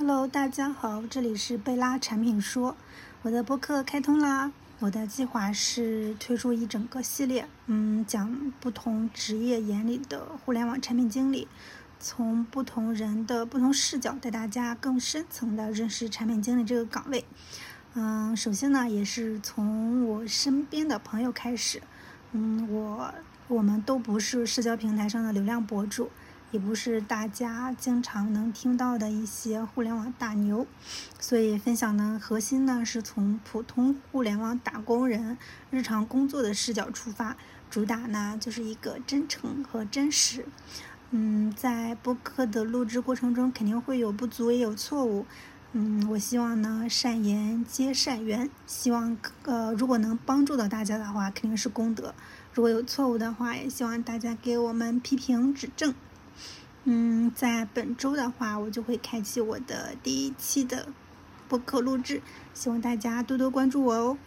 Hello，大家好，这里是贝拉产品说，我的播客开通啦。我的计划是推出一整个系列，嗯，讲不同职业眼里的互联网产品经理，从不同人的不同视角带大家更深层的认识产品经理这个岗位。嗯，首先呢，也是从我身边的朋友开始，嗯，我我们都不是社交平台上的流量博主。也不是大家经常能听到的一些互联网大牛，所以分享的核心呢是从普通互联网打工人日常工作的视角出发，主打呢就是一个真诚和真实。嗯，在播客的录制过程中肯定会有不足也有错误，嗯，我希望呢善言皆善缘，希望呃如果能帮助到大家的话肯定是功德，如果有错误的话也希望大家给我们批评指正。嗯，在本周的话，我就会开启我的第一期的播客录制，希望大家多多关注我哦。